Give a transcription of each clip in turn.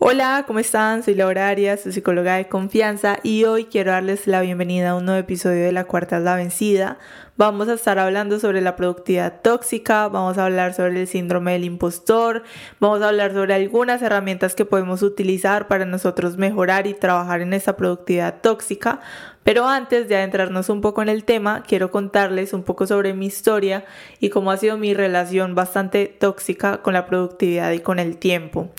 Hola, ¿cómo están? Soy Laura Arias, su psicóloga de confianza y hoy quiero darles la bienvenida a un nuevo episodio de La Cuarta es la Vencida. Vamos a estar hablando sobre la productividad tóxica, vamos a hablar sobre el síndrome del impostor, vamos a hablar sobre algunas herramientas que podemos utilizar para nosotros mejorar y trabajar en esa productividad tóxica. Pero antes de adentrarnos un poco en el tema, quiero contarles un poco sobre mi historia y cómo ha sido mi relación bastante tóxica con la productividad y con el tiempo.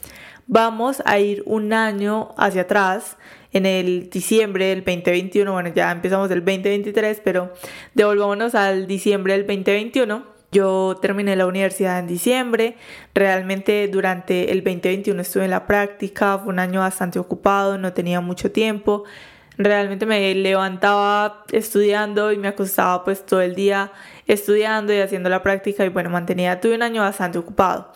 Vamos a ir un año hacia atrás, en el diciembre del 2021, bueno, ya empezamos el 2023, pero devolvámonos al diciembre del 2021. Yo terminé la universidad en diciembre, realmente durante el 2021 estuve en la práctica, fue un año bastante ocupado, no tenía mucho tiempo, realmente me levantaba estudiando y me acostaba pues todo el día estudiando y haciendo la práctica y bueno, mantenía, tuve un año bastante ocupado.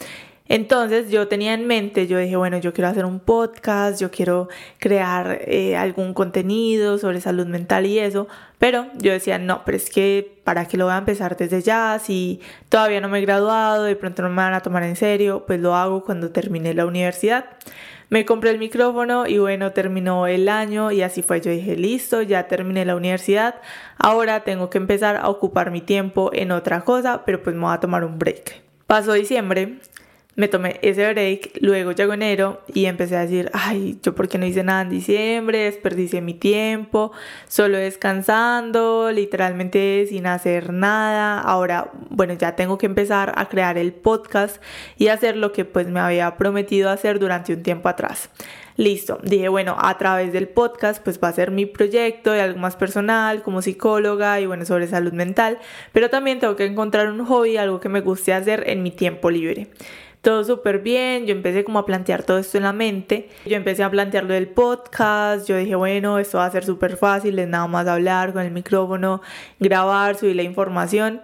Entonces yo tenía en mente, yo dije, bueno, yo quiero hacer un podcast, yo quiero crear eh, algún contenido sobre salud mental y eso, pero yo decía, no, pero es que para qué lo voy a empezar desde ya, si todavía no me he graduado, de pronto no me van a tomar en serio, pues lo hago cuando termine la universidad. Me compré el micrófono y bueno, terminó el año y así fue. Yo dije, listo, ya terminé la universidad, ahora tengo que empezar a ocupar mi tiempo en otra cosa, pero pues me voy a tomar un break. Pasó diciembre, me tomé ese break, luego llegó enero y empecé a decir, ay, yo por qué no hice nada en diciembre, desperdicié mi tiempo, solo descansando, literalmente sin hacer nada. Ahora, bueno, ya tengo que empezar a crear el podcast y hacer lo que pues me había prometido hacer durante un tiempo atrás. Listo, dije, bueno, a través del podcast pues va a ser mi proyecto de algo más personal como psicóloga y bueno, sobre salud mental, pero también tengo que encontrar un hobby, algo que me guste hacer en mi tiempo libre todo súper bien, yo empecé como a plantear todo esto en la mente, yo empecé a plantear lo del podcast, yo dije, bueno, esto va a ser súper fácil, es nada más hablar con el micrófono, grabar, subir la información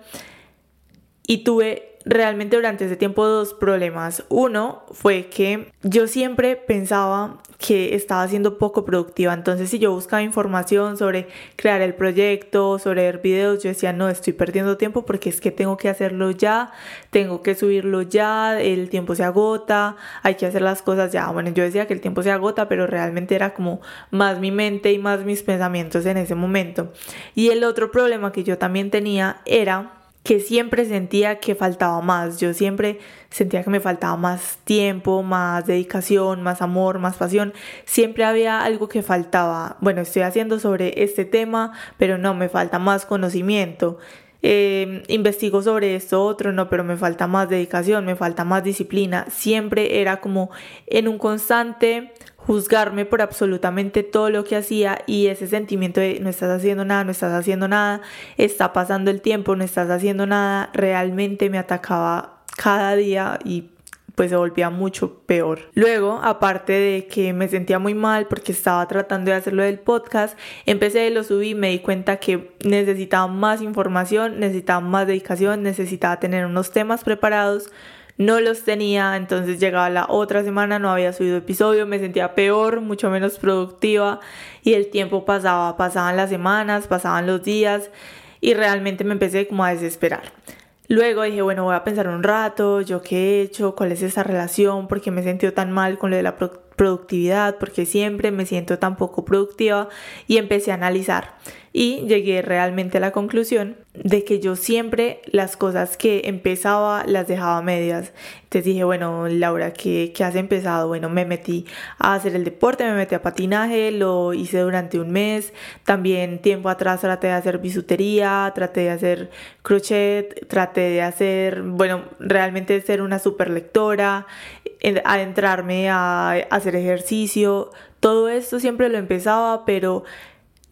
y tuve realmente durante ese tiempo dos problemas. Uno fue que yo siempre pensaba que estaba siendo poco productiva. Entonces, si yo buscaba información sobre crear el proyecto, sobre ver videos, yo decía, no, estoy perdiendo tiempo porque es que tengo que hacerlo ya, tengo que subirlo ya, el tiempo se agota, hay que hacer las cosas ya. Bueno, yo decía que el tiempo se agota, pero realmente era como más mi mente y más mis pensamientos en ese momento. Y el otro problema que yo también tenía era que siempre sentía que faltaba más. Yo siempre sentía que me faltaba más tiempo, más dedicación, más amor, más pasión. Siempre había algo que faltaba. Bueno, estoy haciendo sobre este tema, pero no, me falta más conocimiento. Eh, investigo sobre esto otro, no, pero me falta más dedicación, me falta más disciplina. Siempre era como en un constante juzgarme por absolutamente todo lo que hacía y ese sentimiento de no estás haciendo nada, no estás haciendo nada, está pasando el tiempo, no estás haciendo nada, realmente me atacaba cada día y pues se volvía mucho peor. Luego, aparte de que me sentía muy mal porque estaba tratando de hacerlo del podcast, empecé, lo subí me di cuenta que necesitaba más información, necesitaba más dedicación, necesitaba tener unos temas preparados no los tenía, entonces llegaba la otra semana, no había subido episodio, me sentía peor, mucho menos productiva y el tiempo pasaba, pasaban las semanas, pasaban los días y realmente me empecé como a desesperar. Luego dije, bueno, voy a pensar un rato, yo qué he hecho, cuál es esa relación, por qué me he sentido tan mal con lo de la productividad, porque siempre me siento tan poco productiva y empecé a analizar y llegué realmente a la conclusión de que yo siempre las cosas que empezaba las dejaba medias. Entonces dije, bueno, Laura, ¿qué, ¿qué, has empezado? Bueno, me metí a hacer el deporte, me metí a patinaje, lo hice durante un mes. También tiempo atrás traté de hacer bisutería, traté de hacer crochet, traté de hacer, bueno, realmente ser una super lectora, adentrarme a hacer ejercicio. Todo esto siempre lo empezaba, pero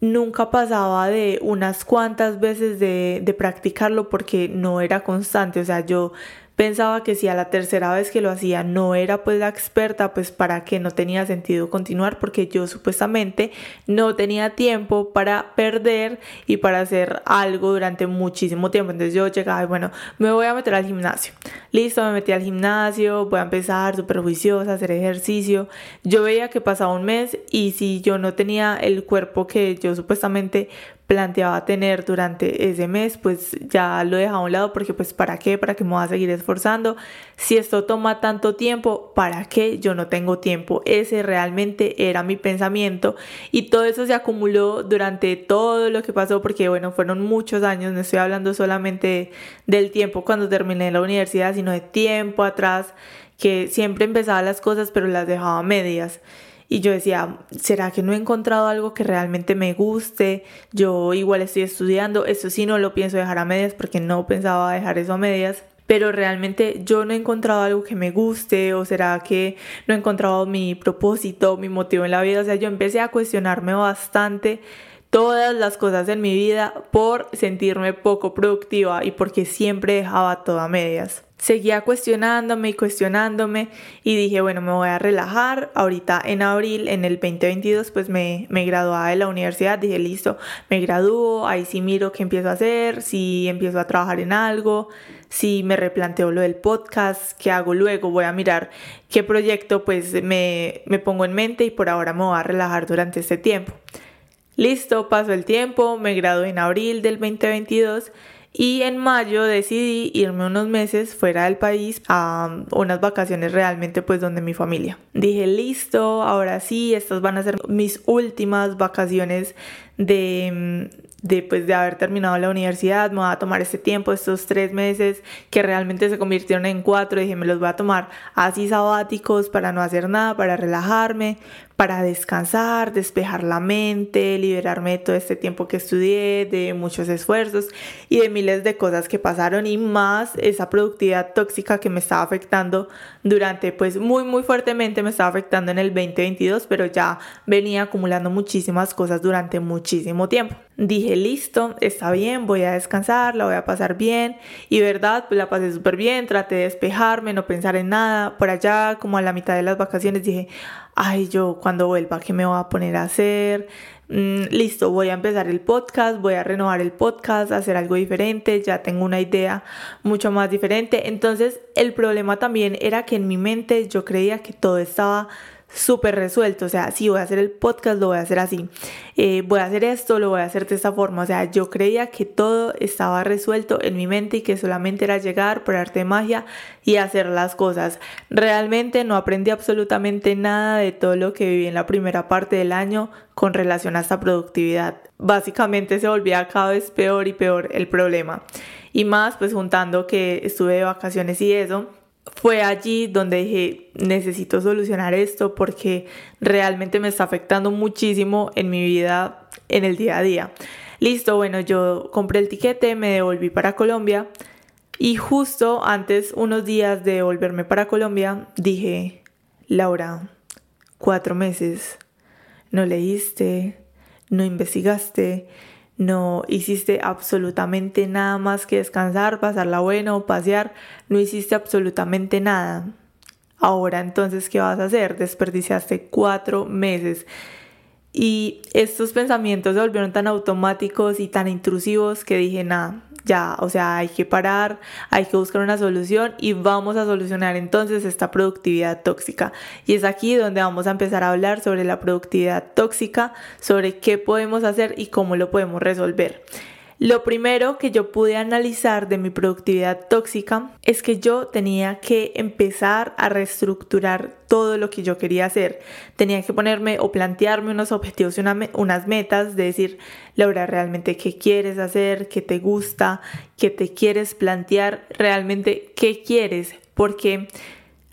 nunca pasaba de unas cuantas veces de, de, practicarlo porque no era constante. O sea, yo pensaba que si a la tercera vez que lo hacía no era pues la experta, pues para qué no tenía sentido continuar porque yo supuestamente no tenía tiempo para perder y para hacer algo durante muchísimo tiempo. Entonces yo llegaba y bueno, me voy a meter al gimnasio. Listo, me metí al gimnasio, voy a empezar súper juiciosa hacer ejercicio. Yo veía que pasaba un mes y si yo no tenía el cuerpo que yo supuestamente planteaba tener durante ese mes, pues ya lo deja a un lado porque pues para qué, para qué me voy a seguir esforzando. Si esto toma tanto tiempo, ¿para qué? Yo no tengo tiempo. Ese realmente era mi pensamiento y todo eso se acumuló durante todo lo que pasó porque bueno, fueron muchos años, no estoy hablando solamente del tiempo cuando terminé la universidad, sino de tiempo atrás que siempre empezaba las cosas pero las dejaba medias. Y yo decía, ¿será que no he encontrado algo que realmente me guste? Yo igual estoy estudiando, eso sí no lo pienso dejar a medias porque no pensaba dejar eso a medias pero realmente yo no he encontrado algo que me guste o será que no he encontrado mi propósito, mi motivo en la vida. O sea, yo empecé a cuestionarme bastante todas las cosas en mi vida por sentirme poco productiva y porque siempre dejaba todo a medias seguía cuestionándome y cuestionándome y dije, bueno, me voy a relajar. Ahorita en abril, en el 2022, pues me, me graduaba de la universidad. Dije, listo, me gradúo, ahí sí miro qué empiezo a hacer, si empiezo a trabajar en algo, si me replanteo lo del podcast, qué hago luego, voy a mirar qué proyecto pues me, me pongo en mente y por ahora me voy a relajar durante este tiempo. Listo, pasó el tiempo, me gradué en abril del 2022 y en mayo decidí irme unos meses fuera del país a unas vacaciones realmente pues donde mi familia. Dije, listo, ahora sí, estas van a ser mis últimas vacaciones de, de, pues, de haber terminado la universidad, me voy a tomar este tiempo, estos tres meses que realmente se convirtieron en cuatro, dije, me los voy a tomar así sabáticos para no hacer nada, para relajarme, para descansar, despejar la mente, liberarme de todo este tiempo que estudié, de muchos esfuerzos y de miles de cosas que pasaron y más esa productividad tóxica que me estaba afectando durante, pues muy, muy fuertemente me estaba afectando en el 2022, pero ya venía acumulando muchísimas cosas durante muchísimo tiempo. Dije, listo, está bien, voy a descansar, la voy a pasar bien y verdad, pues la pasé súper bien, traté de despejarme, no pensar en nada. Por allá, como a la mitad de las vacaciones, dije, ay, yo cuando vuelva, ¿qué me voy a poner a hacer? Mm, listo, voy a empezar el podcast, voy a renovar el podcast, hacer algo diferente, ya tengo una idea mucho más diferente. Entonces, el problema también era que en mi mente yo creía que todo estaba súper resuelto, o sea, si voy a hacer el podcast, lo voy a hacer así, eh, voy a hacer esto, lo voy a hacer de esta forma, o sea, yo creía que todo estaba resuelto en mi mente y que solamente era llegar por arte de magia y hacer las cosas. Realmente no aprendí absolutamente nada de todo lo que viví en la primera parte del año con relación a esta productividad. Básicamente se volvía cada vez peor y peor el problema. Y más pues juntando que estuve de vacaciones y eso, fue allí donde dije, necesito solucionar esto porque realmente me está afectando muchísimo en mi vida en el día a día. Listo, bueno, yo compré el tiquete, me devolví para Colombia y justo antes, unos días de volverme para Colombia, dije, Laura, cuatro meses, no leíste, no investigaste, no hiciste absolutamente nada más que descansar, pasarla bueno, pasear, no hiciste absolutamente nada. Ahora entonces, ¿qué vas a hacer? Desperdiciaste cuatro meses. Y estos pensamientos se volvieron tan automáticos y tan intrusivos que dije, nada, ya, o sea, hay que parar, hay que buscar una solución y vamos a solucionar entonces esta productividad tóxica. Y es aquí donde vamos a empezar a hablar sobre la productividad tóxica, sobre qué podemos hacer y cómo lo podemos resolver. Lo primero que yo pude analizar de mi productividad tóxica es que yo tenía que empezar a reestructurar todo lo que yo quería hacer. Tenía que ponerme o plantearme unos objetivos y unas metas de decir, Laura, realmente qué quieres hacer, qué te gusta, qué te quieres plantear, realmente qué quieres. Porque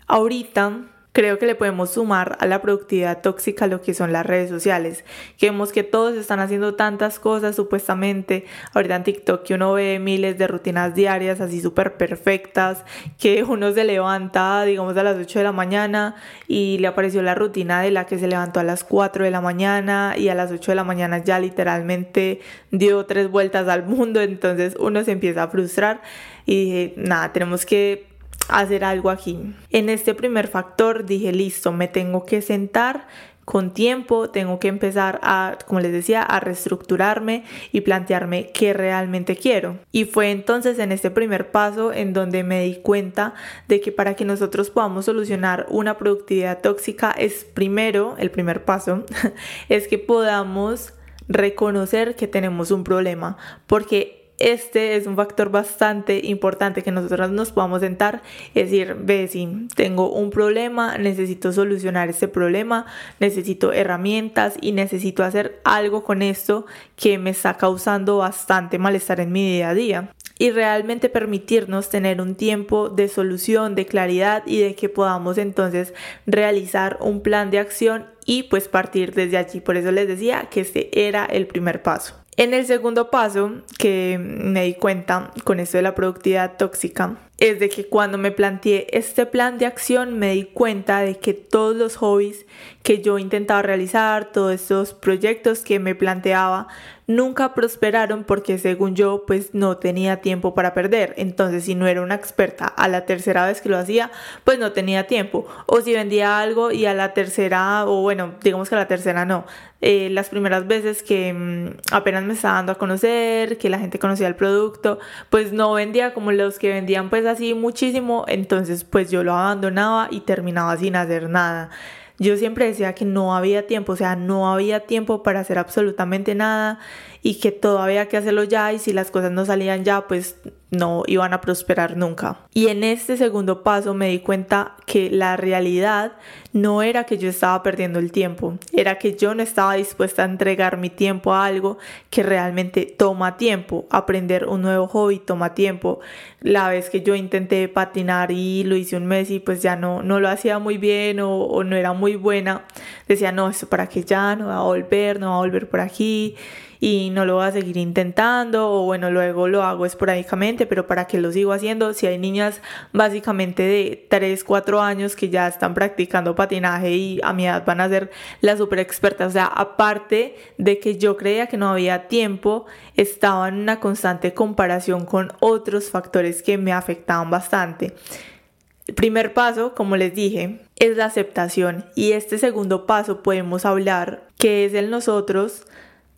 ahorita creo que le podemos sumar a la productividad tóxica lo que son las redes sociales, que vemos que todos están haciendo tantas cosas supuestamente, ahorita en TikTok que uno ve miles de rutinas diarias así súper perfectas, que uno se levanta digamos a las 8 de la mañana y le apareció la rutina de la que se levantó a las 4 de la mañana y a las 8 de la mañana ya literalmente dio tres vueltas al mundo, entonces uno se empieza a frustrar y dije, nada, tenemos que hacer algo aquí. En este primer factor dije, listo, me tengo que sentar con tiempo, tengo que empezar a, como les decía, a reestructurarme y plantearme qué realmente quiero. Y fue entonces en este primer paso en donde me di cuenta de que para que nosotros podamos solucionar una productividad tóxica es primero, el primer paso, es que podamos reconocer que tenemos un problema, porque este es un factor bastante importante que nosotros nos podamos sentar y decir, ve, si tengo un problema, necesito solucionar este problema, necesito herramientas y necesito hacer algo con esto que me está causando bastante malestar en mi día a día. Y realmente permitirnos tener un tiempo de solución, de claridad y de que podamos entonces realizar un plan de acción y pues partir desde allí. Por eso les decía que este era el primer paso. En el segundo paso que me di cuenta con esto de la productividad tóxica es de que cuando me planteé este plan de acción me di cuenta de que todos los hobbies que yo intentaba realizar, todos estos proyectos que me planteaba, nunca prosperaron porque según yo pues no tenía tiempo para perder. Entonces si no era una experta a la tercera vez que lo hacía pues no tenía tiempo. O si vendía algo y a la tercera o bueno digamos que a la tercera no. Eh, las primeras veces que mm, apenas me estaba dando a conocer, que la gente conocía el producto, pues no vendía como los que vendían pues así muchísimo. Entonces pues yo lo abandonaba y terminaba sin hacer nada. Yo siempre decía que no había tiempo, o sea, no había tiempo para hacer absolutamente nada y que todo había que hacerlo ya y si las cosas no salían ya, pues no iban a prosperar nunca. Y en este segundo paso me di cuenta que la realidad no era que yo estaba perdiendo el tiempo, era que yo no estaba dispuesta a entregar mi tiempo a algo que realmente toma tiempo. Aprender un nuevo hobby toma tiempo. La vez que yo intenté patinar y lo hice un mes y pues ya no, no lo hacía muy bien o, o no era muy buena, decía, no, esto para que ya no va a volver, no va a volver por aquí y no lo voy a seguir intentando o bueno, luego lo hago esporádicamente, pero para que lo sigo haciendo, si hay niñas básicamente de 3, 4 años que ya están practicando patinaje y a mi edad van a ser las super expertas, o sea, aparte de que yo creía que no había tiempo, estaba en una constante comparación con otros factores que me afectaban bastante. El primer paso, como les dije, es la aceptación. Y este segundo paso podemos hablar que es el nosotros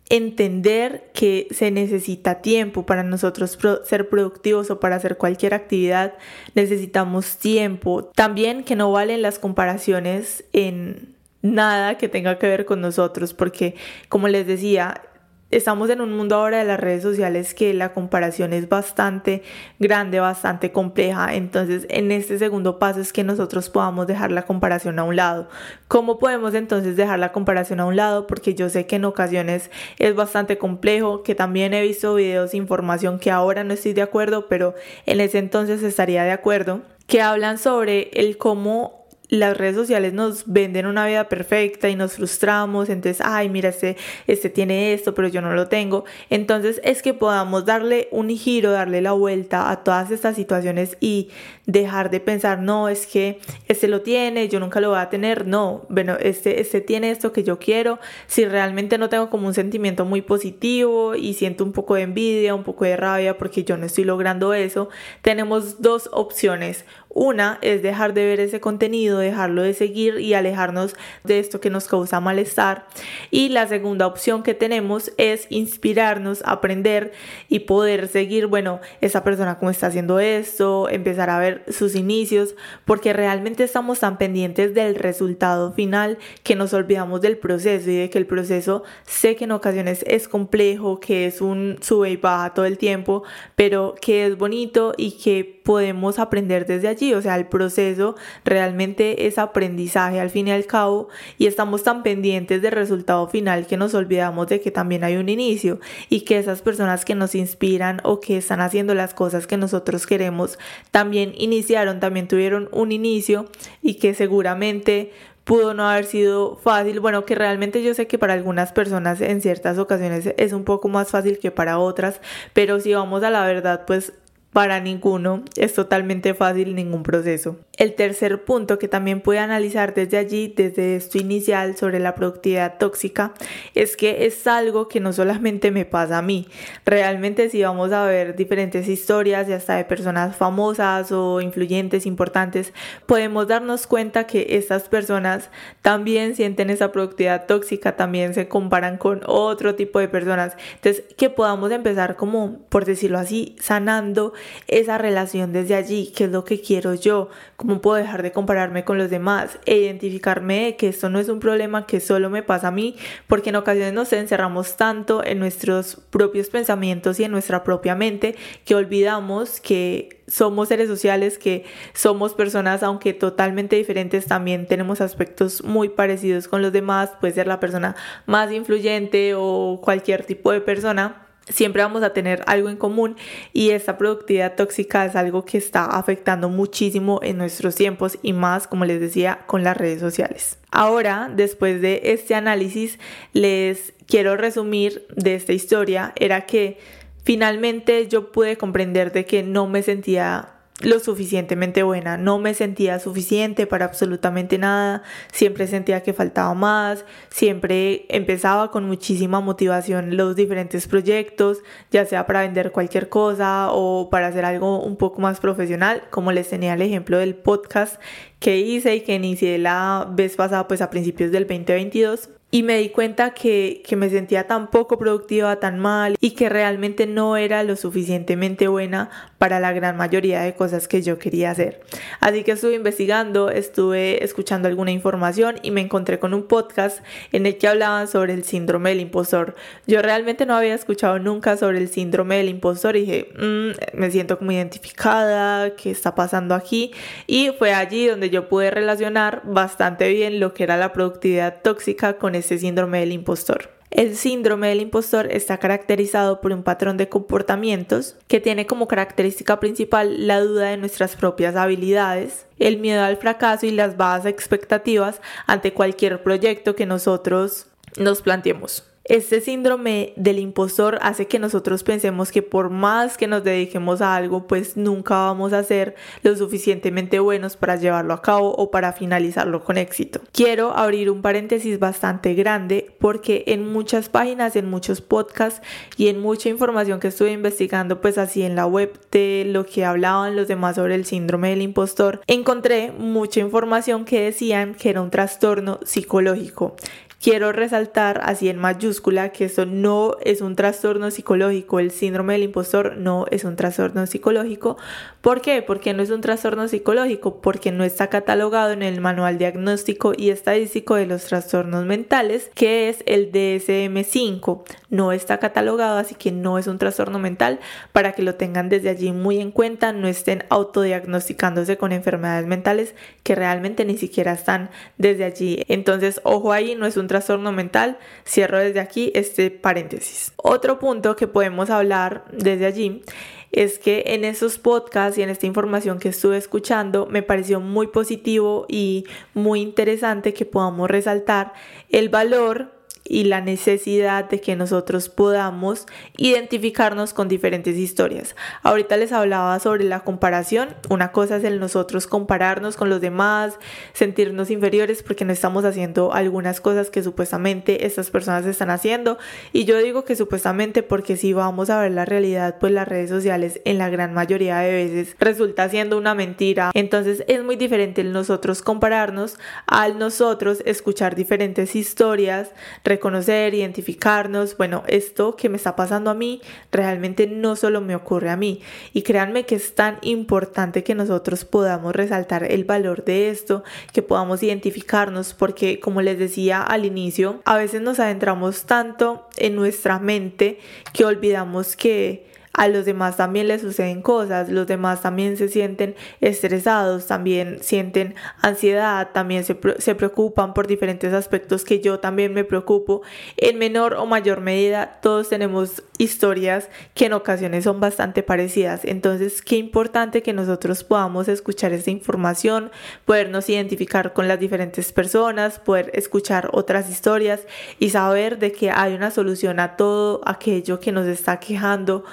entender que se necesita tiempo para nosotros ser productivos o para hacer cualquier actividad, necesitamos tiempo. También que no valen las comparaciones en nada que tenga que ver con nosotros, porque como les decía, Estamos en un mundo ahora de las redes sociales que la comparación es bastante grande, bastante compleja. Entonces, en este segundo paso es que nosotros podamos dejar la comparación a un lado. ¿Cómo podemos entonces dejar la comparación a un lado? Porque yo sé que en ocasiones es bastante complejo, que también he visto videos, información que ahora no estoy de acuerdo, pero en ese entonces estaría de acuerdo, que hablan sobre el cómo las redes sociales nos venden una vida perfecta y nos frustramos, entonces, ay, mira, este, este tiene esto, pero yo no lo tengo. Entonces es que podamos darle un giro, darle la vuelta a todas estas situaciones y dejar de pensar, no, es que este lo tiene, yo nunca lo voy a tener, no, bueno, este, este tiene esto que yo quiero, si realmente no tengo como un sentimiento muy positivo y siento un poco de envidia, un poco de rabia porque yo no estoy logrando eso, tenemos dos opciones Una es dejar de ver ese contenido, dejarlo de seguir y alejarnos de esto que nos causa malestar. Y la segunda opción que tenemos es inspirarnos, aprender y poder seguir, bueno, esa persona cómo está haciendo esto, empezar a ver sus inicios, porque realmente estamos tan pendientes del resultado final que nos olvidamos del proceso y de que el proceso sé que en ocasiones es complejo, que es un sube y baja todo el tiempo, pero que es bonito y que podemos aprender desde allí o sea, el proceso realmente es aprendizaje al fin y al cabo y estamos tan pendientes del resultado final que nos olvidamos de que también hay un inicio y que esas personas que nos inspiran o que están haciendo las cosas que nosotros queremos también iniciaron, también tuvieron un inicio y que seguramente pudo no haber sido fácil. Bueno, que realmente yo sé que para algunas personas en ciertas ocasiones es un poco más fácil que para otras, pero si vamos a la verdad, pues para ninguno es totalmente fácil ningún proceso. El tercer punto que también puede analizar desde allí, desde esto inicial sobre la productividad tóxica, es que es algo que no solamente me pasa a mí. Realmente si vamos a ver diferentes historias, ya hasta de personas famosas o influyentes, importantes, podemos darnos cuenta que estas personas también sienten esa productividad tóxica, también se comparan con otro tipo de personas. Entonces, que podamos empezar como, por decirlo así, sanando esa relación desde allí, qué es lo que quiero yo, cómo puedo dejar de compararme con los demás e identificarme que esto no es un problema que solo me pasa a mí, porque en ocasiones nos encerramos tanto en nuestros propios pensamientos y en nuestra propia mente que olvidamos que somos seres sociales, que somos personas, aunque totalmente diferentes, también tenemos aspectos muy parecidos con los demás, puede ser la persona más influyente o cualquier tipo de persona siempre vamos a tener algo en común y esta productividad tóxica es algo que está afectando muchísimo en nuestros tiempos y más, como les decía, con las redes sociales. Ahora, después de este análisis, les quiero resumir de esta historia, era que finalmente yo pude comprender de que no me sentía lo suficientemente buena, no me sentía suficiente para absolutamente nada, siempre sentía que faltaba más, siempre empezaba con muchísima motivación los diferentes proyectos, ya sea para vender cualquier cosa o para hacer algo un poco más profesional, como les tenía el ejemplo del podcast que hice y que inicié la vez pasada pues a principios del 2022 y me di cuenta que, que, me sentía tan poco productiva, tan mal y que realmente no era lo suficientemente buena para la gran mayoría de cosas que yo quería hacer. Así que estuve investigando, estuve escuchando alguna información y me encontré con un podcast en el que hablaban sobre el síndrome del impostor. Yo realmente no había escuchado nunca sobre el síndrome del impostor y dije, mm, me siento como identificada, ¿qué está pasando aquí? Y fue allí donde yo pude relacionar bastante bien lo que era la productividad tóxica con este síndrome del impostor. El síndrome del impostor está caracterizado por un patrón de comportamientos que tiene como característica principal la duda de nuestras propias habilidades, el miedo al fracaso y las bajas expectativas ante cualquier proyecto que nosotros nos planteemos. Este síndrome del impostor hace que nosotros pensemos que por más que nos dediquemos a algo, pues nunca vamos a ser lo suficientemente buenos para llevarlo a cabo o para finalizarlo con éxito. Quiero abrir un paréntesis bastante grande porque en muchas páginas, en muchos podcasts y en mucha información que estuve investigando, pues así en la web de lo que hablaban los demás sobre el síndrome del impostor, encontré mucha información que decían que era un trastorno psicológico Quiero resaltar así en mayúscula que eso no es un trastorno psicológico, el síndrome del impostor no es un trastorno psicológico. ¿Por qué? Porque no es un trastorno psicológico, porque no está catalogado en el manual diagnóstico y estadístico de los trastornos mentales, que es el DSM5. No está catalogado, así que no es un trastorno mental, para que lo tengan desde allí muy en cuenta, no estén autodiagnosticándose con enfermedades mentales que realmente ni siquiera están desde allí. Entonces, ojo ahí, no es un trastorno mental, cierro desde aquí este paréntesis. Otro punto que podemos hablar desde allí es que en esos podcasts y en esta información que estuve escuchando me pareció muy positivo y muy interesante que podamos resaltar el valor y la necesidad de que nosotros podamos identificarnos con diferentes historias. Ahorita les hablaba sobre la comparación. Una cosa es el nosotros compararnos con los demás, sentirnos inferiores porque no estamos haciendo algunas cosas que supuestamente estas personas están haciendo. Y yo digo que supuestamente porque si vamos a ver la realidad, pues las redes sociales en la gran mayoría de veces resulta siendo una mentira. Entonces es muy diferente el nosotros compararnos al nosotros escuchar diferentes historias, reconocer, identificarnos, bueno, esto que me está pasando a mí realmente no solo me ocurre a mí. Y créanme que es tan importante que nosotros podamos resaltar el valor de esto, que podamos identificarnos, porque como les decía al inicio, a veces nos adentramos tanto en nuestra mente que olvidamos que a los demás también les suceden cosas, los demás también se sienten estresados, también sienten ansiedad, también se, se, preocupan por diferentes aspectos que yo también me preocupo. En menor o mayor medida, todos tenemos historias que en ocasiones son bastante parecidas. Entonces, qué importante que nosotros podamos escuchar esta información, podernos identificar con las diferentes personas, poder escuchar otras historias y saber de que hay una solución a todo aquello que nos está quejando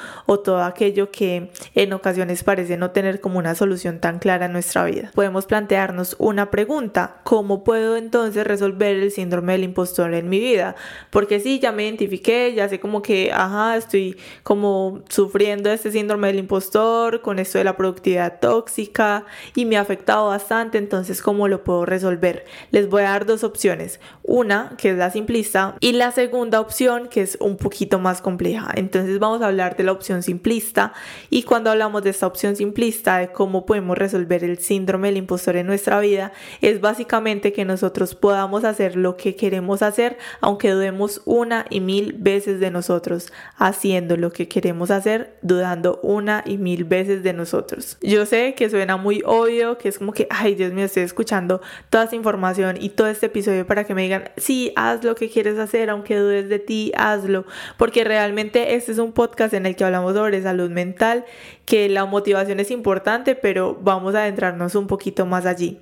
todo aquello que en ocasiones parece no tener como una solución tan clara en nuestra vida. Podemos plantearnos una pregunta, ¿cómo puedo entonces resolver el síndrome del impostor en mi vida? Porque sí, ya me identifiqué, ya sé como que, ajá, estoy como sufriendo este síndrome del impostor con esto de la productividad tóxica y me ha afectado bastante, entonces ¿cómo lo puedo resolver? Les voy a dar dos opciones, una que es la simplista y la segunda opción que es un poquito más compleja. Entonces vamos a hablar de la opción simplista y cuando hablamos de esta opción simplista de cómo podemos resolver el síndrome del impostor en nuestra vida es básicamente que nosotros podamos hacer lo que queremos hacer aunque dudemos una y mil veces de nosotros haciendo lo que queremos hacer, dudando una y mil veces de nosotros. Yo sé que suena muy obvio, que es como que, ay Dios mío, estoy escuchando toda esta información y todo este episodio para que me digan, sí, haz lo que quieres hacer, aunque dudes de ti, hazlo, porque realmente este es un podcast en el que hablamos sobre salud mental, que la motivación es importante, pero vamos a adentrarnos un poquito más allí.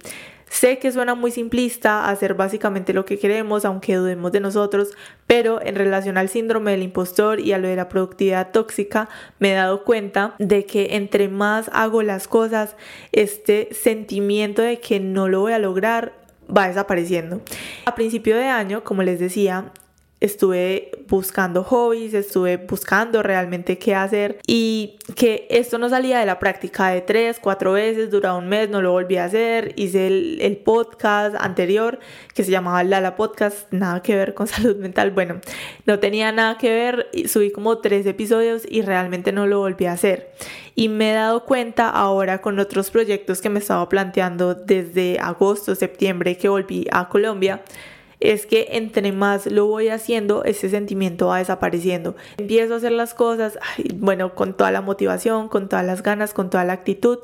Sé que suena muy simplista hacer básicamente lo que queremos, aunque dudemos de nosotros, pero en relación al síndrome del impostor y a lo de la productividad tóxica, me he dado cuenta de que entre más hago las cosas, este sentimiento de que no lo voy a lograr va desapareciendo. A principio de año, como les decía, estuve buscando hobbies, estuve buscando realmente qué hacer y que esto no salía de la práctica de tres, cuatro veces, duraba un mes, no lo volví a hacer, hice el, podcast anterior que se llamaba Lala Podcast, nada que ver con salud mental, bueno, no tenía nada que ver, subí como tres episodios y realmente no lo volví a hacer. Y me he dado cuenta ahora con otros proyectos que me estaba planteando desde agosto, septiembre que volví a Colombia, es que entre más lo voy haciendo, ese sentimiento va desapareciendo. Empiezo a hacer las cosas, bueno, con toda la motivación, con todas las ganas, con toda la actitud.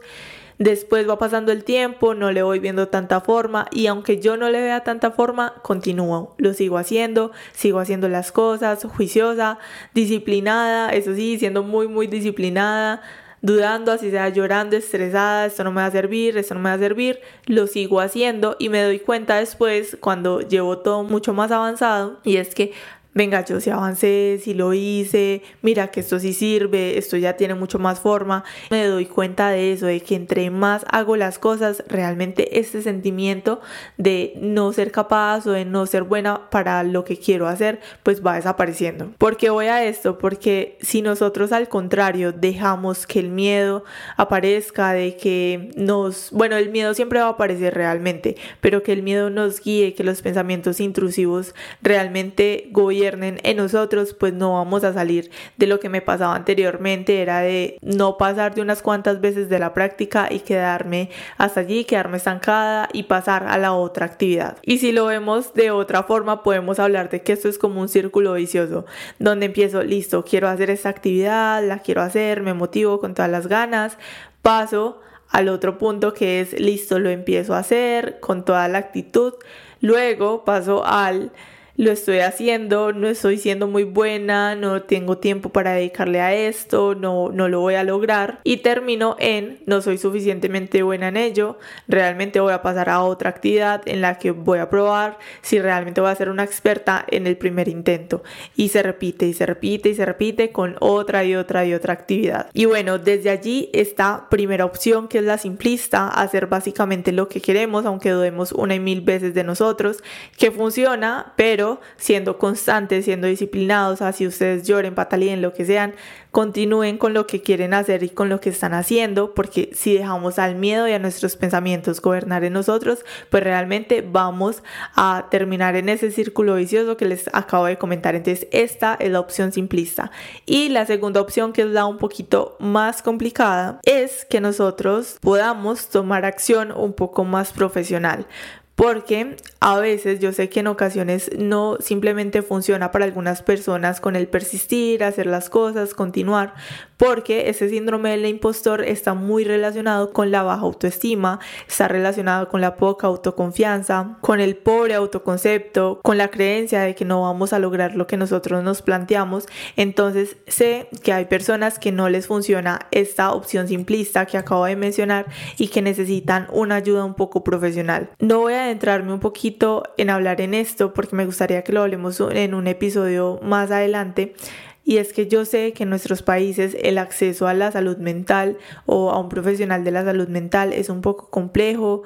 Después va pasando el tiempo, no le voy viendo tanta forma y aunque yo no le vea tanta forma, continúo, lo sigo haciendo, sigo haciendo las cosas, juiciosa, disciplinada, eso sí, siendo muy, muy disciplinada, dudando, así sea llorando, estresada, esto no me va a servir, esto no me va a servir, lo sigo haciendo y me doy cuenta después cuando llevo todo mucho más avanzado y es que venga, yo sí avancé, sí lo hice, mira que esto sí sirve, esto ya tiene mucho más forma. Me doy cuenta de eso, de que entre más hago las cosas, realmente este sentimiento de no ser capaz o de no ser buena para lo que quiero hacer, pues va desapareciendo. ¿Por qué voy a esto? Porque si nosotros al contrario dejamos que el miedo aparezca, de que nos, bueno, el miedo siempre va a aparecer realmente, pero que el miedo nos guíe, que los pensamientos intrusivos realmente en nosotros, pues no vamos a salir de lo que me pasaba anteriormente, era de no pasar de unas cuantas veces de la práctica y quedarme hasta allí, quedarme estancada y pasar a la otra actividad. Y si lo vemos de otra forma, podemos hablar de que esto es como un círculo vicioso, donde empiezo, listo, quiero hacer esta actividad, la quiero hacer, me motivo con todas las ganas, paso al otro punto que es, listo, lo empiezo a hacer con toda la actitud, luego paso al lo estoy haciendo, no estoy siendo muy buena, no tengo tiempo para dedicarle a esto, no, no lo voy a lograr y termino en no soy suficientemente buena en ello, realmente voy a pasar a otra actividad en la que voy a probar si realmente voy a ser una experta en el primer intento y se repite y se repite y se repite con otra y otra y otra actividad. Y bueno, desde allí esta primera opción que es la simplista, hacer básicamente lo que queremos, aunque dudemos una y mil veces de nosotros, que funciona, pero siendo constantes, siendo disciplinados, así ustedes lloren, patalien, lo que sean, continúen con lo que quieren hacer y con lo que están haciendo, porque si dejamos al miedo y a nuestros pensamientos gobernar en nosotros, pues realmente vamos a terminar en ese círculo vicioso que les acabo de comentar. Entonces, esta es la opción simplista. Y la segunda opción, que es la un poquito más complicada, es que nosotros podamos tomar acción un poco más profesional porque a veces yo sé que en ocasiones no simplemente funciona para algunas personas con el persistir, hacer las cosas, continuar, porque ese síndrome del impostor está muy relacionado con la baja autoestima, está relacionado con la poca autoconfianza, con el pobre autoconcepto, con la creencia de que no vamos a lograr lo que nosotros nos planteamos. Entonces sé que hay personas que no les funciona esta opción simplista que acabo de mencionar y que necesitan una ayuda un poco profesional. No voy a adentrarme un poquito en hablar en esto porque me gustaría que lo hablemos en un episodio más adelante y es que yo sé que en nuestros países el acceso a la salud mental o a un profesional de la salud mental es un poco complejo,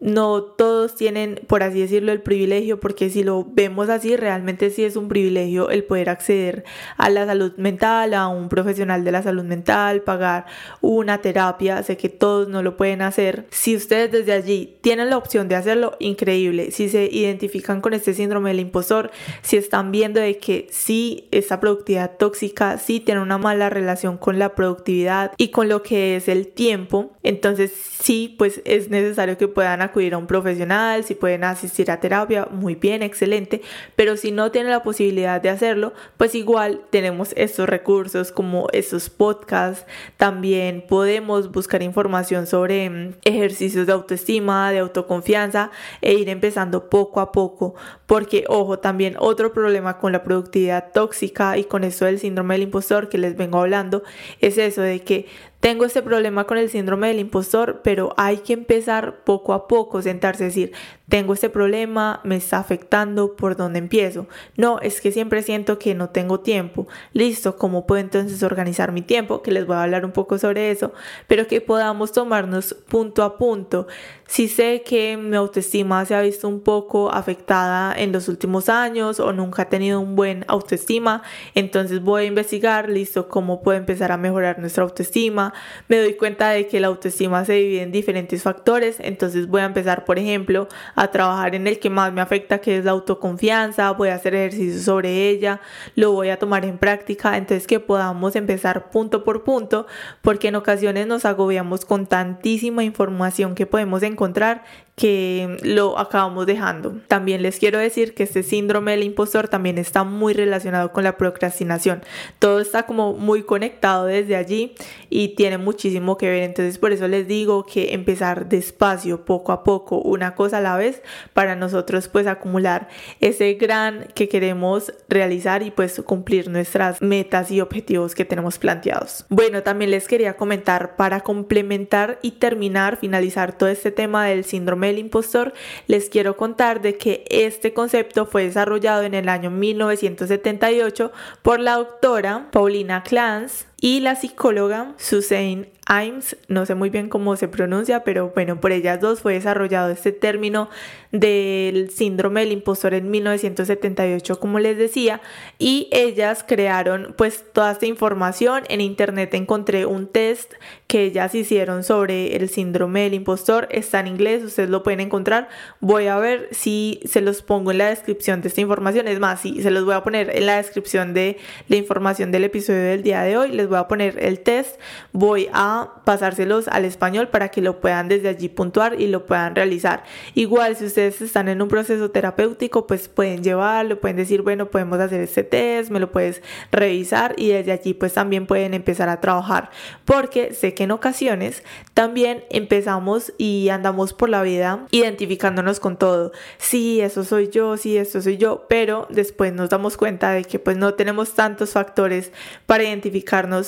no todos tienen, por así decirlo, el privilegio, porque si lo vemos así, realmente sí es un privilegio el poder acceder a la salud mental, a un profesional de la salud mental, pagar una terapia, sé que todos no lo pueden hacer. Si ustedes desde allí tienen la opción de hacerlo, increíble. Si se identifican con este síndrome del impostor, si están viendo de que sí, esta productividad tóxica, sí tiene una mala relación con la productividad y con lo que es el tiempo, entonces sí, pues es necesario que puedan acudir a un profesional, si pueden asistir a terapia, muy bien, excelente, pero si no tienen la posibilidad de hacerlo, pues igual tenemos estos recursos como estos podcasts, también podemos buscar información sobre mm, ejercicios de autoestima, de autoconfianza e ir empezando poco a poco, porque ojo, también otro problema con la productividad tóxica y con esto del síndrome del impostor que les vengo hablando es eso de que tengo este problema con el síndrome del impostor, pero hay que empezar poco a poco, sentarse a decir, tengo este problema, me está afectando, ¿por dónde empiezo? No, es que siempre siento que no tengo tiempo. Listo, ¿cómo puedo entonces organizar mi tiempo? Que les voy a hablar un poco sobre eso, pero que podamos tomarnos punto a punto. Si sé que mi autoestima se ha visto un poco afectada en los últimos años o nunca he tenido un buen autoestima, entonces voy a investigar, listo, cómo puedo empezar a mejorar nuestra autoestima. Me doy cuenta de que la autoestima se divide en diferentes factores, entonces voy a empezar, por ejemplo, a trabajar en el que más me afecta, que es la autoconfianza, voy a hacer ejercicio sobre ella, lo voy a tomar en práctica, entonces que podamos empezar punto por punto, porque en ocasiones nos agobiamos con tantísima información que podemos encontrar que lo acabamos dejando. También les quiero decir que este síndrome del impostor también está muy relacionado con la procrastinación. Todo está como muy conectado desde allí y tiene muchísimo que ver. Entonces por eso les digo que empezar despacio, poco a poco, una cosa a la vez, para nosotros pues acumular ese gran que queremos realizar y pues cumplir nuestras metas y objetivos que tenemos planteados. Bueno, también les quería comentar para complementar y terminar, finalizar todo este tema del síndrome el impostor, les quiero contar de que este concepto fue desarrollado en el año 1978 por la doctora Paulina Clance y la psicóloga Suzanne Imes, no sé muy bien cómo se pronuncia, pero bueno, por ellas dos fue desarrollado este término del síndrome del impostor en 1978, como les decía, y ellas crearon pues toda esta información. En internet encontré un test que ellas hicieron sobre el síndrome del impostor, está en inglés, ustedes lo pueden encontrar. Voy a ver si se los pongo en la descripción de esta información, es más, si se los voy a poner en la descripción de la información del episodio del día de hoy, les voy a poner el test, voy a pasárselos al español para que lo puedan desde allí puntuar y lo puedan realizar. Igual si ustedes están en un proceso terapéutico, pues pueden llevarlo, pueden decir, bueno, podemos hacer este test, me lo puedes revisar y desde allí pues también pueden empezar a trabajar. Porque sé que en ocasiones también empezamos y andamos por la vida identificándonos con todo. Sí, eso soy yo, sí, eso soy yo, pero después nos damos cuenta de que pues no tenemos tantos factores para identificarnos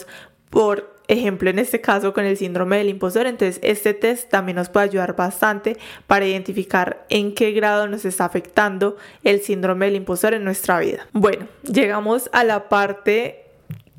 por ejemplo en este caso con el síndrome del impostor. Entonces este test también nos puede ayudar bastante para identificar en qué grado nos está afectando el síndrome del impostor en nuestra vida. Bueno llegamos a la parte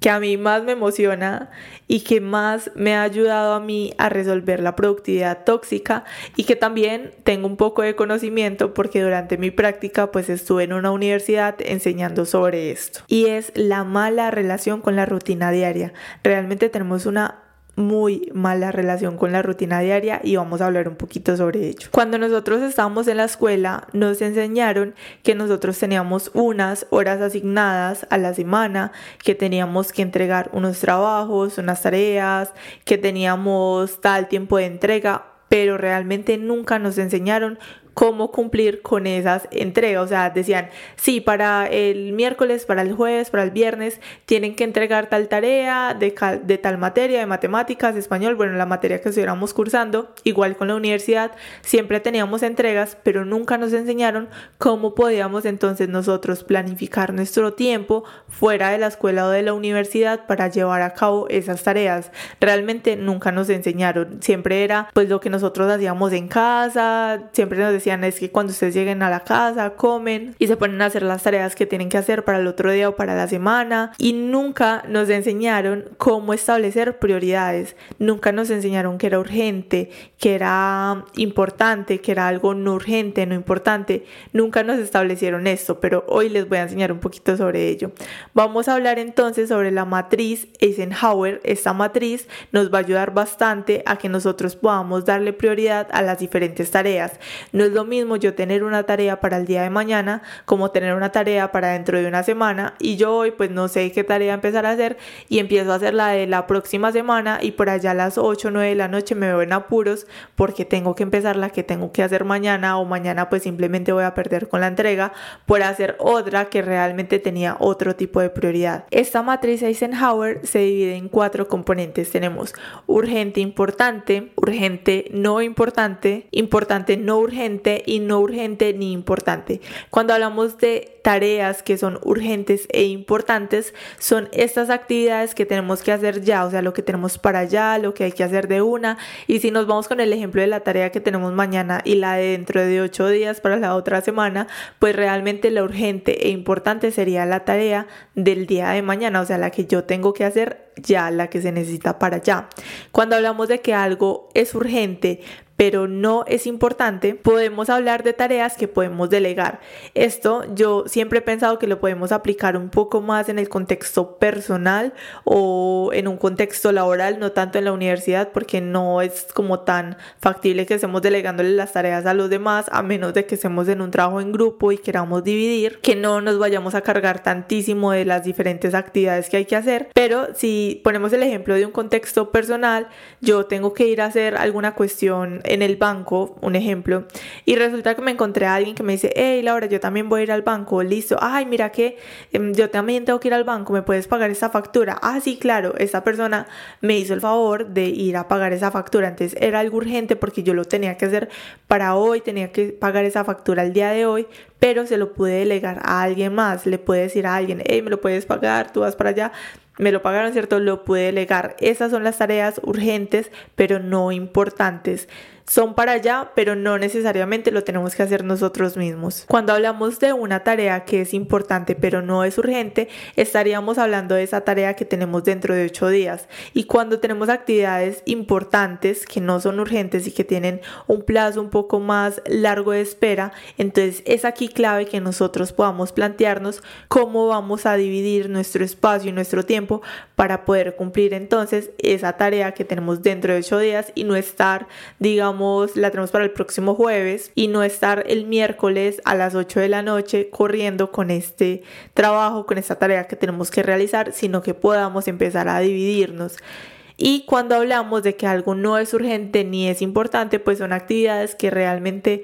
que a mí más me emociona y que más me ha ayudado a mí a resolver la productividad tóxica y que también tengo un poco de conocimiento porque durante mi práctica pues estuve en una universidad enseñando sobre esto y es la mala relación con la rutina diaria. Realmente tenemos una muy mala relación con la rutina diaria y vamos a hablar un poquito sobre ello. Cuando nosotros estábamos en la escuela nos enseñaron que nosotros teníamos unas horas asignadas a la semana, que teníamos que entregar unos trabajos, unas tareas, que teníamos tal tiempo de entrega, pero realmente nunca nos enseñaron cómo cumplir con esas entregas. O sea, decían, sí, para el miércoles, para el jueves, para el viernes, tienen que entregar tal tarea de, de tal materia, de matemáticas, de español, bueno, la materia que estuviéramos cursando. Igual con la universidad, siempre teníamos entregas, pero nunca nos enseñaron cómo podíamos entonces nosotros planificar nuestro tiempo fuera de la escuela o de la universidad para llevar a cabo esas tareas. Realmente nunca nos enseñaron. Siempre era pues lo que nosotros hacíamos en casa, siempre nos decían es que cuando ustedes lleguen a la casa, comen y se ponen a hacer las tareas que tienen que hacer para el otro día o para la semana. Y nunca nos enseñaron cómo establecer prioridades. Nunca nos enseñaron que era urgente, que era importante, que era algo no urgente, no importante. Nunca nos establecieron esto, pero hoy les voy a enseñar un poquito sobre ello. Vamos a hablar entonces sobre la matriz Eisenhower. Esta matriz nos va a ayudar bastante a que nosotros podamos darle prioridad a las diferentes tareas. Lo mismo yo tener una tarea para el día de mañana como tener una tarea para dentro de una semana y yo hoy pues no sé qué tarea empezar a hacer y empiezo a hacer la de la próxima semana y por allá a las 8 o 9 de la noche me veo en apuros porque tengo que empezar la que tengo que hacer mañana o mañana pues simplemente voy a perder con la entrega por hacer otra que realmente tenía otro tipo de prioridad. Esta matriz Eisenhower se divide en cuatro componentes. Tenemos urgente, importante, urgente, no importante, importante, no urgente, y no urgente ni importante. Cuando hablamos de tareas que son urgentes e importantes, son estas actividades que tenemos que hacer ya, o sea, lo que tenemos para allá, lo que hay que hacer de una. Y si nos vamos con el ejemplo de la tarea que tenemos mañana y la de dentro de ocho días para la otra semana, pues realmente la urgente e importante sería la tarea del día de mañana, o sea, la que yo tengo que hacer ya, la que se necesita para allá. Cuando hablamos de que algo es urgente, pero no es importante, podemos hablar de tareas que podemos delegar. Esto yo siempre he pensado que lo podemos aplicar un poco más en el contexto personal o en un contexto laboral, no tanto en la universidad, porque no es como tan factible que estemos delegándole las tareas a los demás, a menos de que estemos en un trabajo en grupo y queramos dividir, que no nos vayamos a cargar tantísimo de las diferentes actividades que hay que hacer. Pero si ponemos el ejemplo de un contexto personal, yo tengo que ir a hacer alguna cuestión en el banco, un ejemplo, y resulta que me encontré a alguien que me dice, hey Laura, yo también voy a ir al banco, listo, ay, mira que em, yo también tengo que ir al banco, ¿me puedes pagar esa factura? Ah, sí, claro, esa persona me hizo el favor de ir a pagar esa factura, entonces era algo urgente porque yo lo tenía que hacer para hoy, tenía que pagar esa factura el día de hoy, pero se lo pude delegar a alguien más, le puede decir a alguien, hey, me lo puedes pagar, tú vas para allá, me lo pagaron, ¿cierto? Lo pude delegar. Esas son las tareas urgentes, pero no importantes son para allá, pero no necesariamente lo tenemos que hacer nosotros mismos. Cuando hablamos de una tarea que es importante pero no es urgente, estaríamos hablando de esa tarea que tenemos dentro de ocho días. Y cuando tenemos actividades importantes que no son urgentes y que tienen un plazo un poco más largo de espera, entonces es aquí clave que nosotros podamos plantearnos cómo vamos a dividir nuestro espacio y nuestro tiempo para poder cumplir entonces esa tarea que tenemos dentro de ocho días y no estar, digamos, la tenemos para el próximo jueves y no estar el miércoles a las 8 de la noche corriendo con este trabajo, con esta tarea que tenemos que realizar, sino que podamos empezar a dividirnos. Y cuando hablamos de que algo no es urgente ni es importante, pues son actividades que realmente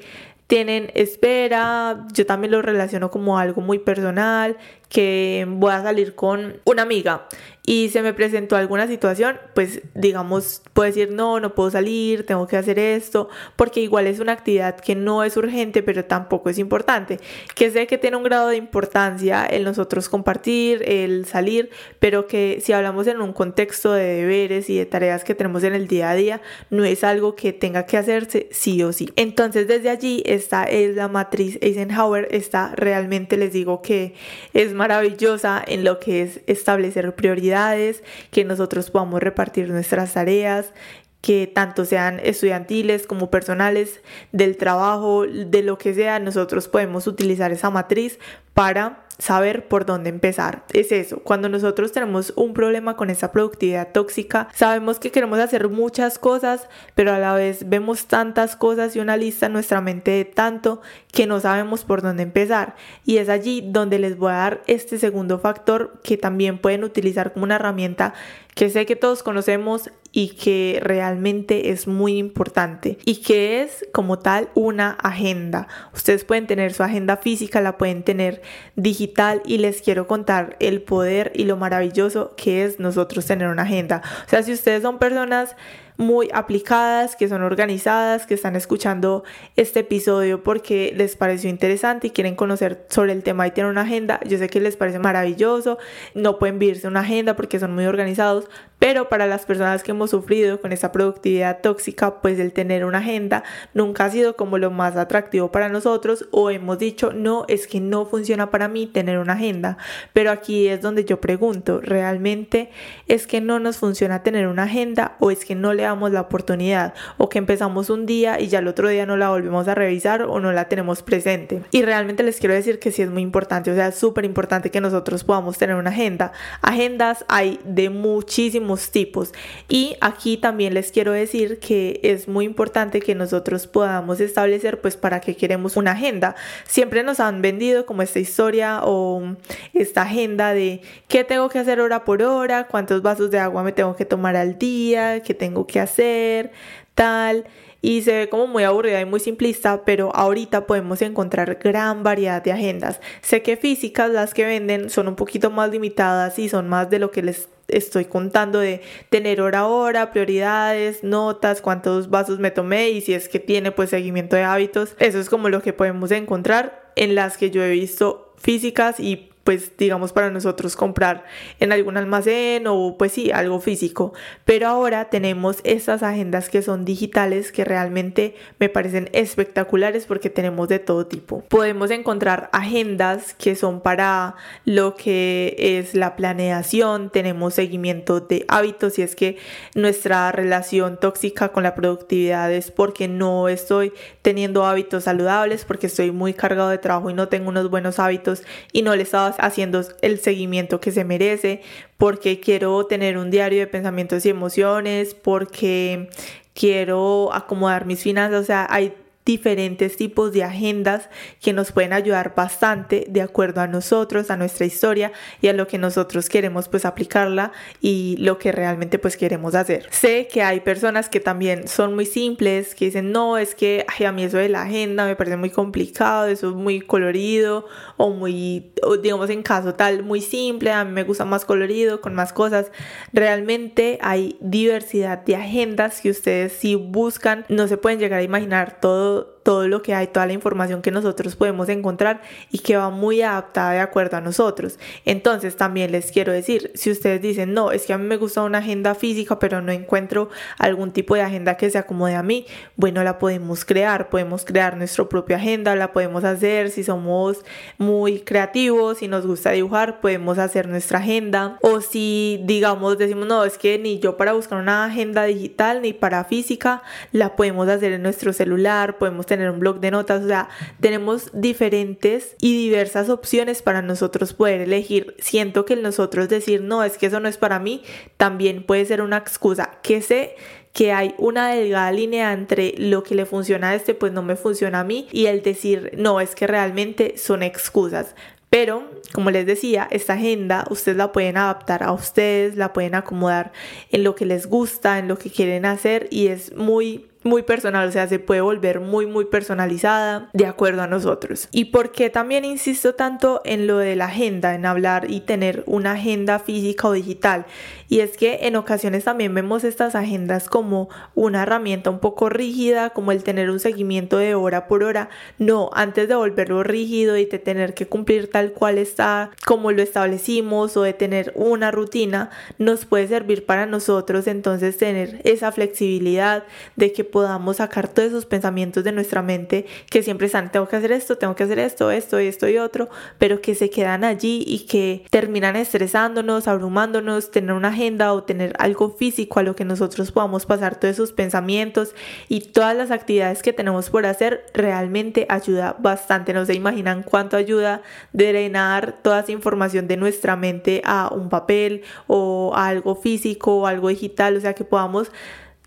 tienen espera, yo también lo relaciono como algo muy personal, que voy a salir con una amiga y se me presentó alguna situación, pues digamos, puedo decir, no, no puedo salir, tengo que hacer esto, porque igual es una actividad que no es urgente, pero tampoco es importante, que sé que tiene un grado de importancia el nosotros compartir, el salir, pero que si hablamos en un contexto de deberes y de tareas que tenemos en el día a día, no es algo que tenga que hacerse sí o sí. Entonces desde allí, esta es la matriz Eisenhower, esta realmente les digo que es maravillosa en lo que es establecer prioridades, que nosotros podamos repartir nuestras tareas, que tanto sean estudiantiles como personales, del trabajo, de lo que sea, nosotros podemos utilizar esa matriz para saber por dónde empezar. Es eso, cuando nosotros tenemos un problema con esa productividad tóxica, sabemos que queremos hacer muchas cosas, pero a la vez vemos tantas cosas y una lista en nuestra mente de tanto que no sabemos por dónde empezar. Y es allí donde les voy a dar este segundo factor que también pueden utilizar como una herramienta que sé que todos conocemos y que realmente es muy importante y que es como tal una agenda. Ustedes pueden tener su agenda física, la pueden tener digital y les quiero contar el poder y lo maravilloso que es nosotros tener una agenda. O sea, si ustedes son personas muy aplicadas, que son organizadas, que están escuchando este episodio porque les pareció interesante y quieren conocer sobre el tema y tienen una agenda, yo sé que les parece maravilloso, no pueden vivirse una agenda porque son muy organizados, pero para las personas que hemos sufrido con esta productividad tóxica, pues el tener una agenda nunca ha sido como lo más atractivo para nosotros o hemos dicho, no, es que no funciona para mí tener una agenda. Pero aquí es donde yo pregunto, ¿realmente es que no nos funciona tener una agenda o es que no le la oportunidad o que empezamos un día y ya el otro día no la volvemos a revisar o no la tenemos presente? Y realmente les quiero decir que sí es muy importante, o sea, es súper importante que nosotros podamos tener una agenda. Agendas hay de muchísimos tipos. Y aquí también les quiero decir que es muy importante que nosotros podamos establecer pues para qué queremos una agenda. Siempre nos han vendido como esta historia o esta agenda de qué tengo que hacer hora por hora, cuántos vasos de agua me tengo que tomar al día, qué tengo que hacer, tal y se ve como muy aburrida y muy simplista, pero ahorita podemos encontrar gran variedad de agendas. Sé que físicas las que venden son un poquito más limitadas y son más de lo que les estoy contando de tener hora a hora, prioridades, notas, cuántos vasos me tomé y si es que tiene pues seguimiento de hábitos. Eso es como lo que podemos encontrar en las que yo he visto físicas y pues digamos para nosotros comprar en algún almacén o pues sí, algo físico. Pero ahora tenemos estas agendas que son digitales que realmente me parecen espectaculares porque tenemos de todo tipo. Podemos encontrar agendas que son para lo que es la planeación, tenemos seguimiento de hábitos y es que nuestra relación tóxica con la productividad es porque no estoy teniendo hábitos saludables, porque estoy muy cargado de trabajo y no tengo unos buenos hábitos y no le estaba haciendo el seguimiento que se merece, porque quiero tener un diario de pensamientos y emociones, porque quiero acomodar mis finanzas, o sea, hay diferentes tipos de agendas que nos pueden ayudar bastante de acuerdo a nosotros, a nuestra historia y a lo que nosotros queremos pues aplicarla y lo que realmente pues queremos hacer. Sé que hay personas que también son muy simples, que dicen, no, es que a mí eso de la agenda me parece muy complicado, eso es muy colorido o muy, digamos en caso tal, muy simple, a mí me gusta más colorido, con más cosas. Realmente hay diversidad de agendas que ustedes si buscan no se pueden llegar a imaginar todo people todo lo que hay, toda la información que nosotros podemos encontrar y que va muy adaptada de acuerdo a nosotros. Entonces también les quiero decir, si ustedes dicen, no, es que a mí me gusta una agenda física, pero no encuentro algún tipo de agenda que se acomode a mí, bueno, la podemos crear, podemos crear nuestra propia agenda, la podemos hacer si somos muy creativos, si nos gusta dibujar, podemos hacer nuestra agenda o si digamos decimos, no, es que ni yo para buscar una agenda digital ni para física, la podemos hacer en nuestro celular, podemos tener un blog de notas, o sea, tenemos diferentes y diversas opciones para nosotros poder elegir. Siento que el nosotros decir, no, es que eso no es para mí, también puede ser una excusa que sé que hay una delgada línea entre lo que le funciona a este pues no me funciona a mí y el decir no es que realmente son excusas pero, como les decía, esta agenda ustedes la pueden adaptar a ustedes, la pueden acomodar en lo que les gusta, en lo que quieren hacer y es muy muy personal, o sea, se puede volver muy, muy personalizada de acuerdo a nosotros. ¿Y por qué también insisto tanto en lo de la agenda, en hablar y tener una agenda física o digital? Y es que en ocasiones también vemos estas agendas como una herramienta un poco rígida, como el tener un seguimiento de hora por hora. No, antes de volverlo rígido y de tener que cumplir tal cual está, como lo establecimos, o de tener una rutina, nos puede servir para nosotros entonces tener esa flexibilidad de que podamos sacar todos esos pensamientos de nuestra mente que siempre están, tengo que hacer esto, tengo que hacer esto, esto, esto y otro, pero que se quedan allí y que terminan estresándonos, abrumándonos, tener una agenda o tener algo físico a lo que nosotros podamos pasar todos esos pensamientos y todas las actividades que tenemos por hacer realmente ayuda bastante. No se imaginan cuánto ayuda drenar toda esa información de nuestra mente a un papel o a algo físico o algo digital, o sea que podamos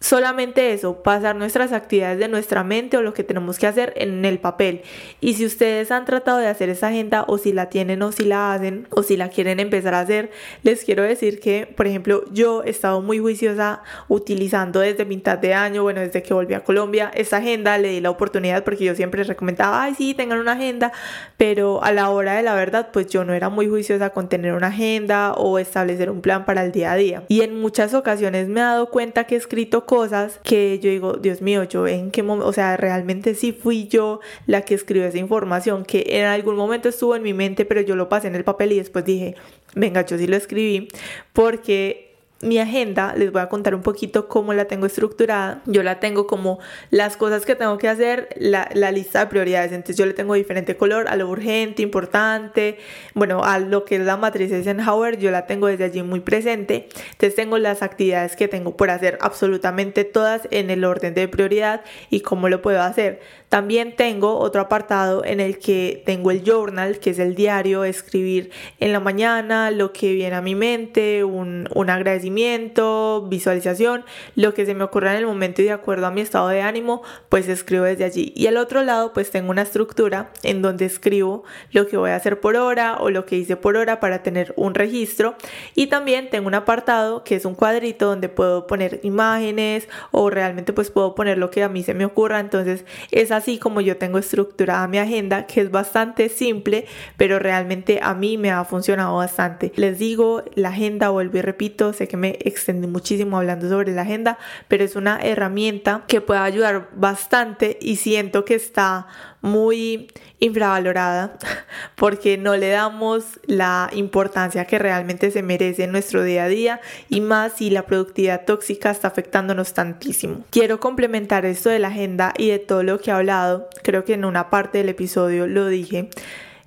solamente eso, pasar nuestras actividades de nuestra mente o lo que tenemos que hacer en el papel. Y si ustedes han tratado de hacer esa agenda o si la tienen o si la hacen o si la quieren empezar a hacer, les quiero decir que, por ejemplo, yo he estado muy juiciosa utilizando desde mitad de año, bueno, desde que volví a Colombia, esa agenda le di la oportunidad porque yo siempre recomendaba, ay, sí, tengan una agenda, pero a la hora de la verdad, pues yo no era muy juiciosa con tener una agenda o establecer un plan para el día a día. Y en muchas ocasiones me he dado cuenta que he escrito cosas que yo digo, Dios mío, yo en qué momento, o sea, realmente sí fui yo la que escribió esa información, que en algún momento estuvo en mi mente, pero yo lo pasé en el papel y después dije, venga, yo sí lo escribí, porque mi agenda, les voy a contar un poquito cómo la tengo estructurada. Yo la tengo como las cosas que tengo que hacer, la, lista de prioridades. Entonces yo le tengo diferente color a lo urgente, importante, bueno, a lo que es la matriz Eisenhower, yo la tengo desde allí muy presente. Entonces tengo las actividades que tengo por hacer absolutamente todas en el orden de prioridad y cómo lo puedo hacer. También tengo otro apartado en el que tengo el journal, que es el diario, escribir en la mañana lo que viene a mi mente, un, un agradecimiento, visualización, lo que se me ocurra en el momento y de acuerdo a mi estado de ánimo, pues escribo desde allí. Y al otro lado, pues tengo una estructura en donde escribo lo que voy a hacer por hora o lo que hice por hora para tener un registro. Y también tengo un apartado que es un cuadrito donde puedo poner imágenes o realmente pues puedo poner lo que a mí se me ocurra. Entonces, esa así como yo tengo estructurada mi agenda, que es bastante simple, pero realmente a mí me ha funcionado bastante. Les digo, la agenda, vuelvo y repito, sé que me extendí muchísimo hablando sobre la agenda, pero es una herramienta que puede ayudar bastante y siento que está muy infravalorada porque no le damos la importancia que realmente se merece en nuestro día a día y más si la productividad tóxica está afectándonos tantísimo. Quiero complementar esto de la agenda y de todo lo que he hablado, creo que en una parte del episodio lo dije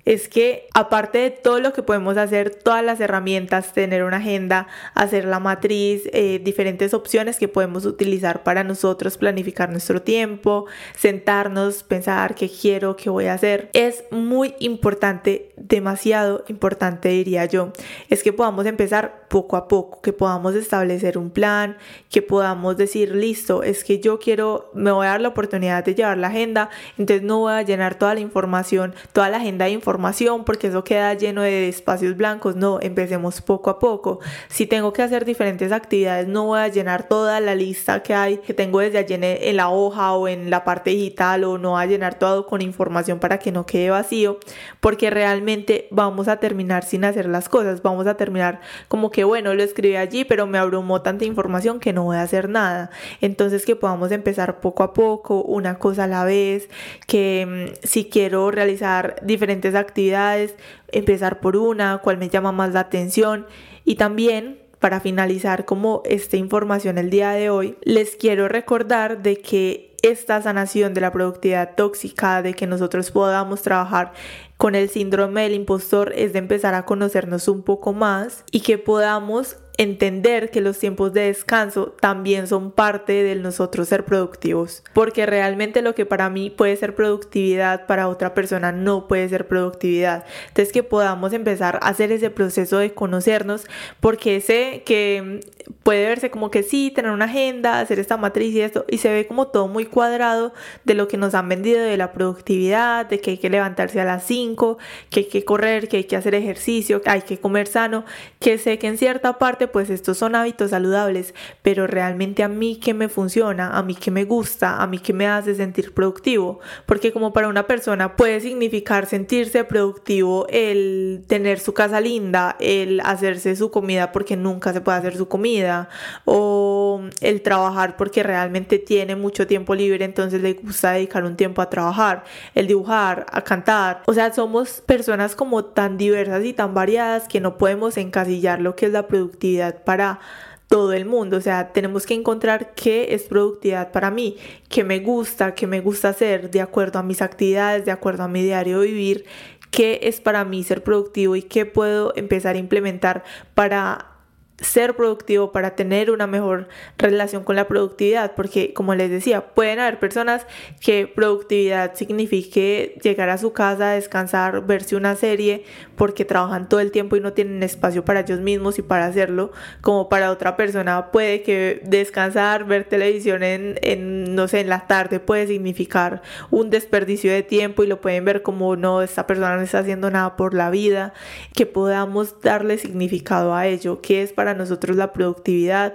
es que aparte de todo lo que podemos hacer, todas las herramientas, tener una agenda, hacer la matriz, eh, diferentes opciones que podemos utilizar para nosotros planificar nuestro tiempo, sentarnos, pensar qué quiero, qué voy a hacer, es muy importante, demasiado importante diría yo, es que podamos empezar poco a poco, que podamos establecer un plan, que podamos decir, listo, es que yo quiero, me voy a dar la oportunidad de llevar la agenda, entonces no voy a llenar toda la información, toda la agenda de información, porque eso queda lleno de espacios blancos. No, empecemos poco a poco. Si tengo que hacer diferentes actividades, no voy a llenar toda la lista que hay, que tengo desde allí en la hoja o en la parte digital o no voy a llenar todo con información para que no quede vacío, porque realmente vamos a terminar sin hacer las cosas. Vamos a terminar como que, bueno, lo escribí allí, pero me abrumó tanta información que no voy a hacer nada. Entonces que podamos empezar poco a poco, una cosa a la vez, que mm, si quiero realizar diferentes actividades, actividades, empezar por una, cuál me llama más la atención. Y también para finalizar como esta información el día de hoy, les quiero recordar de que esta sanación de la productividad tóxica, de que nosotros podamos trabajar con el síndrome del impostor, es de empezar a conocernos un poco más y que podamos entender que los tiempos de descanso también son parte de nosotros ser productivos, porque realmente lo que para mí puede ser productividad, para otra persona no puede ser productividad. Entonces que podamos empezar a hacer ese proceso de conocernos, porque sé que puede verse como que sí, tener una agenda, hacer esta matriz y esto, y se ve como todo muy cuadrado de lo que nos han vendido de la productividad, de que hay que levantarse a las 5, que hay que correr, que hay que hacer ejercicio, que hay que comer sano, que sé que en cierta parte pues estos son hábitos saludables, pero realmente a mí que me funciona, a mí que me gusta, a mí que me hace sentir productivo, porque como para una persona puede significar sentirse productivo el tener su casa linda, el hacerse su comida porque nunca se puede hacer su comida, o el trabajar porque realmente tiene mucho tiempo libre, entonces le gusta dedicar un tiempo a trabajar, el dibujar, a cantar, o sea, somos personas como tan diversas y tan variadas que no podemos encasillar lo que es la productividad para todo el mundo, o sea, tenemos que encontrar qué es productividad para mí, qué me gusta, qué me gusta hacer de acuerdo a mis actividades, de acuerdo a mi diario vivir, qué es para mí ser productivo y qué puedo empezar a implementar para ser productivo, para tener una mejor relación con la productividad, porque como les decía, pueden haber personas que productividad signifique llegar a su casa, descansar, verse una serie, porque trabajan todo el tiempo y no tienen espacio para ellos mismos y para hacerlo, como para otra persona puede que descansar, ver televisión en, en no sé, en la tarde puede significar un desperdicio de tiempo y lo pueden ver como no, esta persona no está haciendo nada por la vida, que podamos darle significado a ello, que es para para nosotros la productividad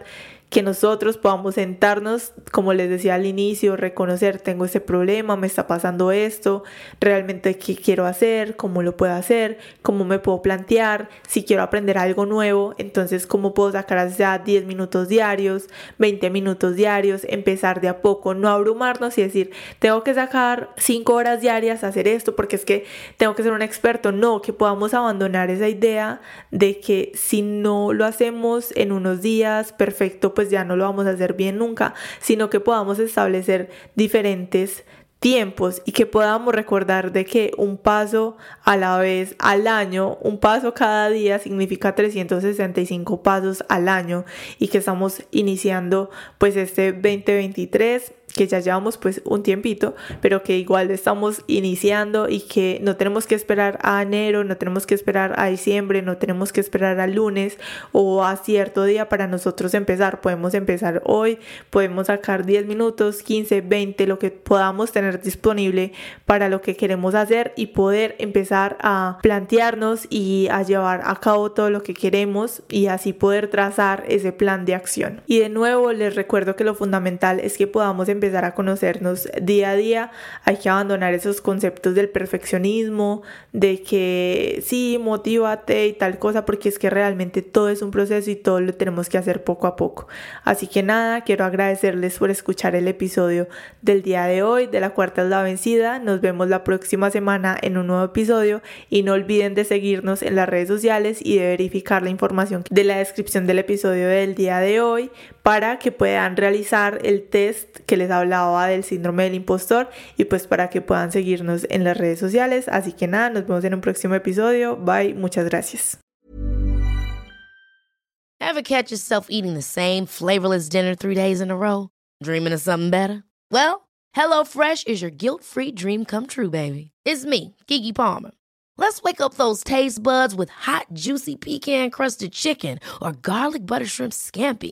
que nosotros podamos sentarnos, como les decía al inicio, reconocer, tengo ese problema, me está pasando esto, realmente qué quiero hacer, cómo lo puedo hacer, cómo me puedo plantear, si quiero aprender algo nuevo, entonces cómo puedo sacar ya 10 minutos diarios, 20 minutos diarios, empezar de a poco, no abrumarnos y decir, tengo que sacar 5 horas diarias a hacer esto porque es que tengo que ser un experto, no, que podamos abandonar esa idea de que si no lo hacemos en unos días, perfecto, pues ya no lo vamos a hacer bien nunca, sino que podamos establecer diferentes tiempos y que podamos recordar de que un paso a la vez al año, un paso cada día significa 365 pasos al año y que estamos iniciando pues este 2023 que ya llevamos pues un tiempito, pero que igual estamos iniciando y que no tenemos que esperar a enero, no tenemos que esperar a diciembre, no tenemos que esperar al lunes o a cierto día para nosotros empezar. Podemos empezar hoy, podemos sacar 10 minutos, 15, 20, lo que podamos tener disponible para lo que queremos hacer y poder empezar a plantearnos y a llevar a cabo todo lo que queremos y así poder trazar ese plan de acción. Y de nuevo les recuerdo que lo fundamental es que podamos empezar empezar a conocernos día a día, hay que abandonar esos conceptos del perfeccionismo, de que sí, motívate y tal cosa, porque es que realmente todo es un proceso y todo lo tenemos que hacer poco a poco. Así que nada, quiero agradecerles por escuchar el episodio del día de hoy, de la cuarta es la vencida. Nos vemos la próxima semana en un nuevo episodio y no olviden de seguirnos en las redes sociales y de verificar la información de la descripción del episodio del día de hoy para que puedan realizar el test que les hablaba del síndrome del impostor y pues para que puedan seguirnos en las redes sociales. Así que nada, nos vemos en un próximo episodio. Bye, muchas gracias. Ever catch yourself eating the same flavorless dinner three days in a row? Dreaming of something better? Well, HelloFresh is your guilt-free dream come true, baby. It's me, Kiki Palmer. Let's wake up those taste buds with hot, juicy pecan-crusted chicken or garlic butter shrimp scampi.